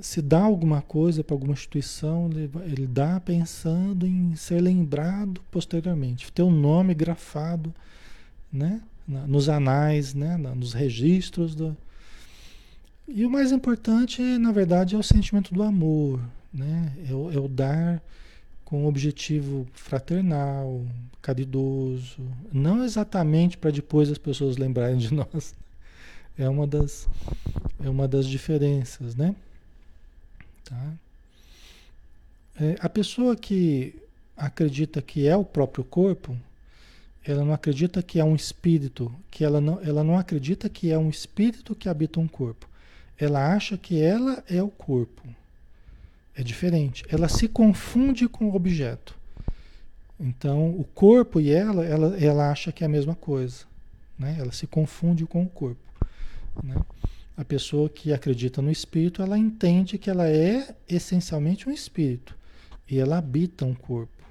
se dá alguma coisa para alguma instituição, ele, dá pensando em ser lembrado posteriormente, ter um nome grafado né? nos anais, né? nos registros. Do... E o mais importante, na verdade, é o sentimento do amor, né? é, o, é o dar com objetivo fraternal, caridoso, não exatamente para depois as pessoas lembrarem de nós. É uma das, é uma das diferenças, né? Tá? É, a pessoa que acredita que é o próprio corpo, ela não acredita que é um espírito, que ela não, ela não acredita que é um espírito que habita um corpo. Ela acha que ela é o corpo. É diferente. Ela se confunde com o objeto. Então, o corpo e ela, ela, ela acha que é a mesma coisa. Né? Ela se confunde com o corpo. Né? A pessoa que acredita no espírito, ela entende que ela é essencialmente um espírito e ela habita um corpo,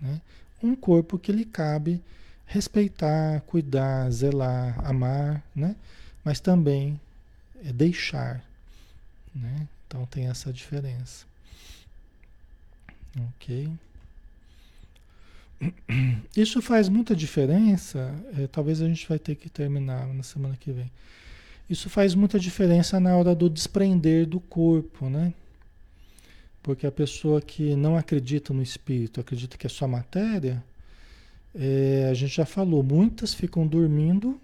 né? Um corpo que lhe cabe respeitar, cuidar, zelar, amar, né? Mas também é deixar, né? Então tem essa diferença. Ok. Isso faz muita diferença. É, talvez a gente vai ter que terminar na semana que vem. Isso faz muita diferença na hora do desprender do corpo, né? Porque a pessoa que não acredita no espírito, acredita que é só matéria, é, a gente já falou, muitas ficam dormindo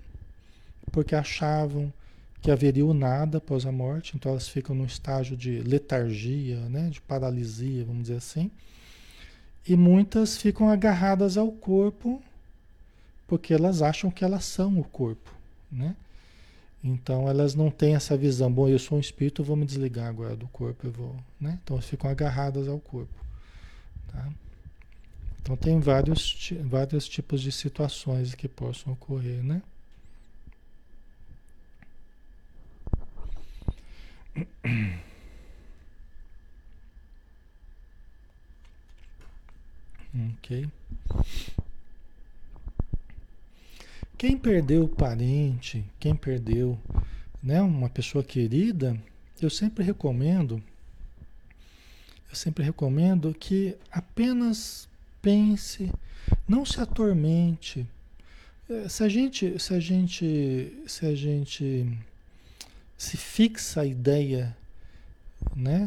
porque achavam que haveria o nada após a morte, então elas ficam num estágio de letargia, né, de paralisia, vamos dizer assim. E muitas ficam agarradas ao corpo porque elas acham que elas são o corpo, né? Então elas não têm essa visão, bom, eu sou um espírito, vou me desligar agora do corpo, eu vou, né? Então elas ficam agarradas ao corpo, tá? Então tem vários, vários tipos de situações que possam ocorrer, né? Ok. Quem perdeu parente, quem perdeu né, uma pessoa querida, eu sempre recomendo, eu sempre recomendo que apenas pense, não se atormente. É, se a gente, se a gente, se a gente se fixa a ideia, né,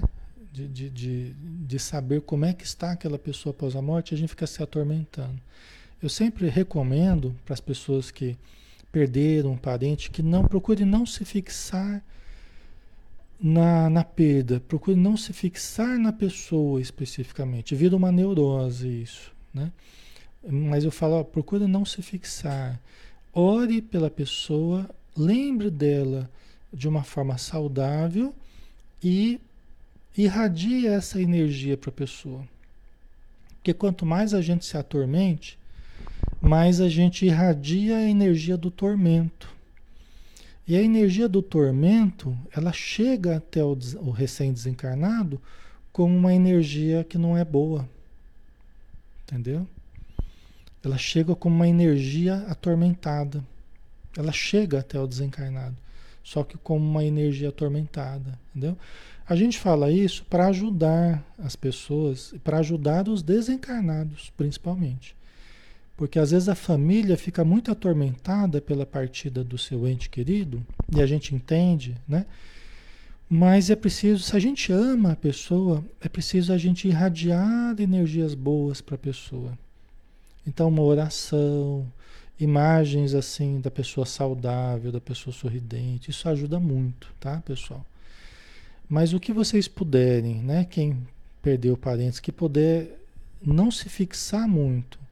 de, de, de, de saber como é que está aquela pessoa após a morte, a gente fica se atormentando. Eu sempre recomendo para as pessoas que perderam um parente que não procure não se fixar na, na perda, procure não se fixar na pessoa especificamente. Vira uma neurose isso, né? Mas eu falo, procure não se fixar. Ore pela pessoa, lembre dela de uma forma saudável e irradie essa energia para a pessoa. Porque quanto mais a gente se atormente, mais a gente irradia a energia do tormento. E a energia do tormento, ela chega até o, o recém-desencarnado como uma energia que não é boa. Entendeu? Ela chega como uma energia atormentada. Ela chega até o desencarnado, só que como uma energia atormentada, entendeu? A gente fala isso para ajudar as pessoas, para ajudar os desencarnados, principalmente. Porque às vezes a família fica muito atormentada pela partida do seu ente querido, e a gente entende, né? Mas é preciso, se a gente ama a pessoa, é preciso a gente irradiar energias boas para a pessoa. Então, uma oração, imagens assim da pessoa saudável, da pessoa sorridente, isso ajuda muito, tá, pessoal? Mas o que vocês puderem, né? Quem perdeu parentes, que puder não se fixar muito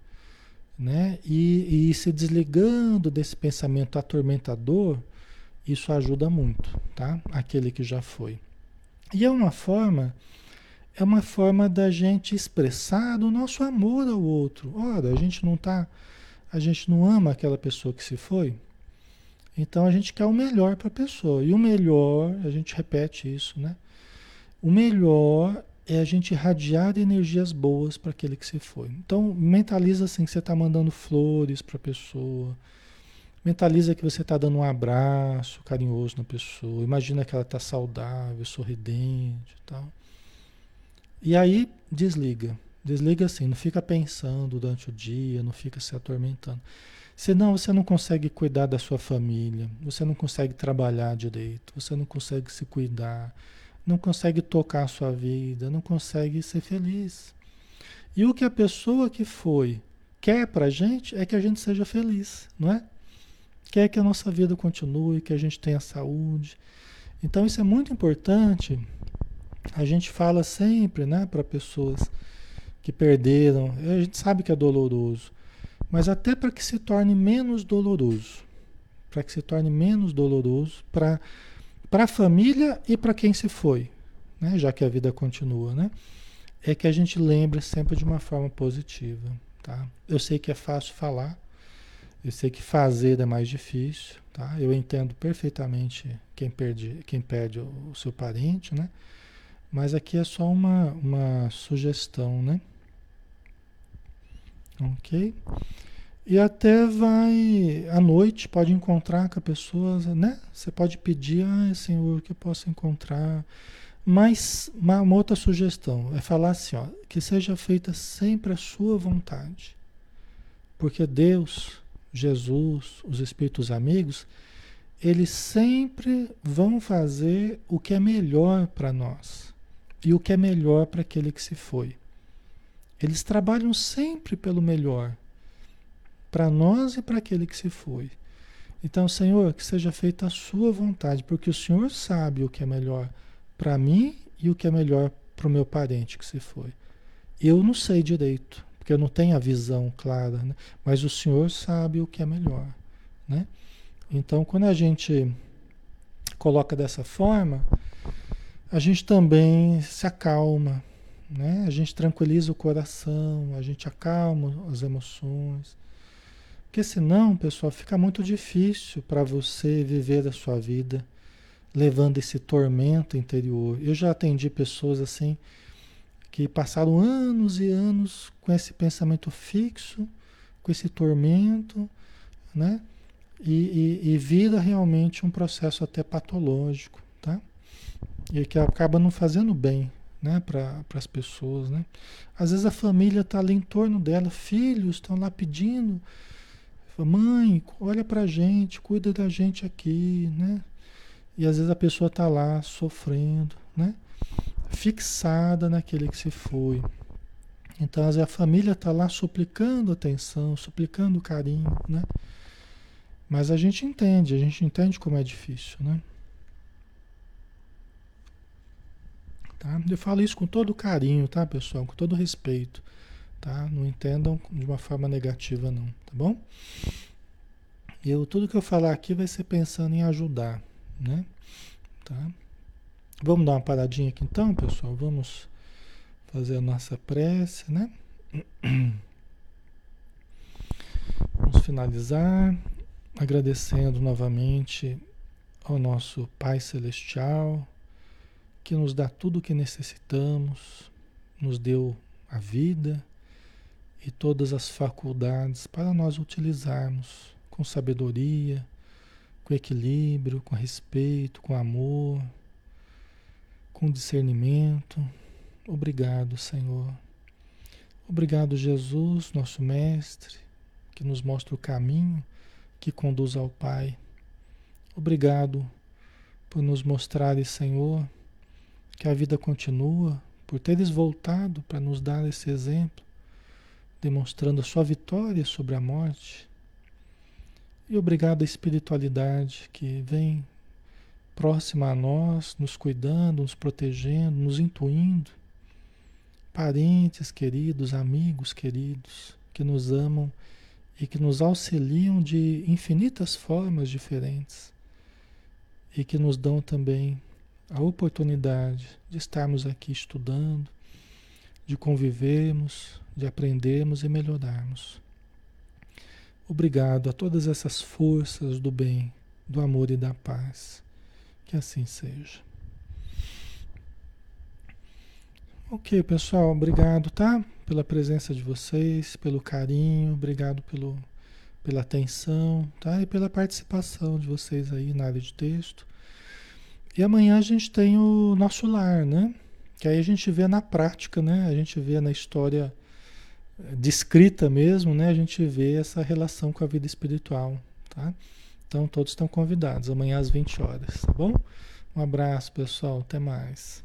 né? E, e se desligando desse pensamento atormentador, isso ajuda muito, tá? Aquele que já foi. E é uma forma, é uma forma da gente expressar o nosso amor ao outro. Ora, a gente não tá, a gente não ama aquela pessoa que se foi. Então a gente quer o melhor para a pessoa. E o melhor, a gente repete isso, né? O melhor é a gente irradiar energias boas para aquele que se foi. Então, mentaliza assim que você está mandando flores para a pessoa. Mentaliza que você está dando um abraço carinhoso na pessoa. Imagina que ela está saudável, sorridente e tal. E aí, desliga. Desliga assim, não fica pensando durante o dia, não fica se atormentando. Senão você não consegue cuidar da sua família, você não consegue trabalhar direito, você não consegue se cuidar, não consegue tocar a sua vida, não consegue ser feliz. E o que a pessoa que foi quer para a gente é que a gente seja feliz, não é? Quer que a nossa vida continue, que a gente tenha saúde. Então isso é muito importante. A gente fala sempre, né, para pessoas que perderam. A gente sabe que é doloroso, mas até para que se torne menos doloroso, para que se torne menos doloroso, para para a família e para quem se foi, né? já que a vida continua, né? é que a gente lembre sempre de uma forma positiva. Tá? Eu sei que é fácil falar, eu sei que fazer é mais difícil, tá? eu entendo perfeitamente quem perde, quem perde o, seu parente, né? mas aqui é só uma, uma sugestão, né? Ok? E até vai à noite, pode encontrar com a pessoa, né? Você pode pedir, ah, Senhor, que eu posso encontrar. Mas uma, uma, outra sugestão é falar assim, ó, que seja feita sempre a sua vontade. Porque Deus, Jesus, os espíritos amigos, eles sempre vão fazer o que é melhor para nós e o que é melhor para aquele que se foi. Eles trabalham sempre pelo melhor para nós e para aquele que se foi. Então, Senhor, que seja feita a sua vontade, porque o Senhor sabe o que é melhor para mim e o que é melhor para o meu parente que se foi. Eu não sei direito, porque eu não tenho a visão clara, né? mas o Senhor sabe o que é melhor. Né? Então, quando a gente coloca dessa forma, a gente também se acalma, né? a gente tranquiliza o coração, a gente acalma as emoções. Porque senão, pessoal, fica muito difícil para você viver a sua vida levando esse tormento interior. Eu já atendi pessoas assim que passaram anos e anos com esse pensamento fixo, com esse tormento, né? E, e, e vira realmente um processo até patológico, tá? E que acaba não fazendo bem, né, para as pessoas, né? Às vezes a família está ali em torno dela, filhos estão lá pedindo Mãe, olha pra gente, cuida da gente aqui, né? E às vezes a pessoa está lá sofrendo, né? Fixada naquele que se foi. Então, às vezes a família está lá suplicando atenção, suplicando carinho, né? Mas a gente entende, a gente entende como é difícil, né? Tá? Eu falo isso com todo carinho, tá, pessoal? Com todo respeito. Tá? Não entendam de uma forma negativa, não, tá bom? Eu, tudo que eu falar aqui vai ser pensando em ajudar, né? Tá? Vamos dar uma paradinha aqui então, pessoal? Vamos fazer a nossa prece, né? Vamos finalizar agradecendo novamente ao nosso Pai Celestial, que nos dá tudo o que necessitamos, nos deu a vida e todas as faculdades para nós utilizarmos com sabedoria, com equilíbrio, com respeito, com amor, com discernimento. Obrigado, Senhor. Obrigado, Jesus, nosso Mestre, que nos mostra o caminho que conduz ao Pai. Obrigado por nos mostrares, Senhor, que a vida continua, por teres voltado para nos dar esse exemplo, demonstrando a sua vitória sobre a morte. E obrigado à espiritualidade que vem próxima a nós, nos cuidando, nos protegendo, nos intuindo. Parentes queridos, amigos queridos, que nos amam e que nos auxiliam de infinitas formas diferentes e que nos dão também a oportunidade de estarmos aqui estudando, de convivermos, de aprendermos e melhorarmos. Obrigado a todas essas forças do bem, do amor e da paz. Que assim seja. Ok, pessoal, obrigado, tá? Pela presença de vocês, pelo carinho, obrigado pelo, pela atenção, tá? E pela participação de vocês aí na área de texto. E amanhã a gente tem o nosso lar, né? Que aí a gente vê na prática, né? A gente vê na história eh, descrita mesmo, né? A gente vê essa relação com a vida espiritual, tá? Então todos estão convidados amanhã às 20 horas, tá bom? Um abraço, pessoal, até mais.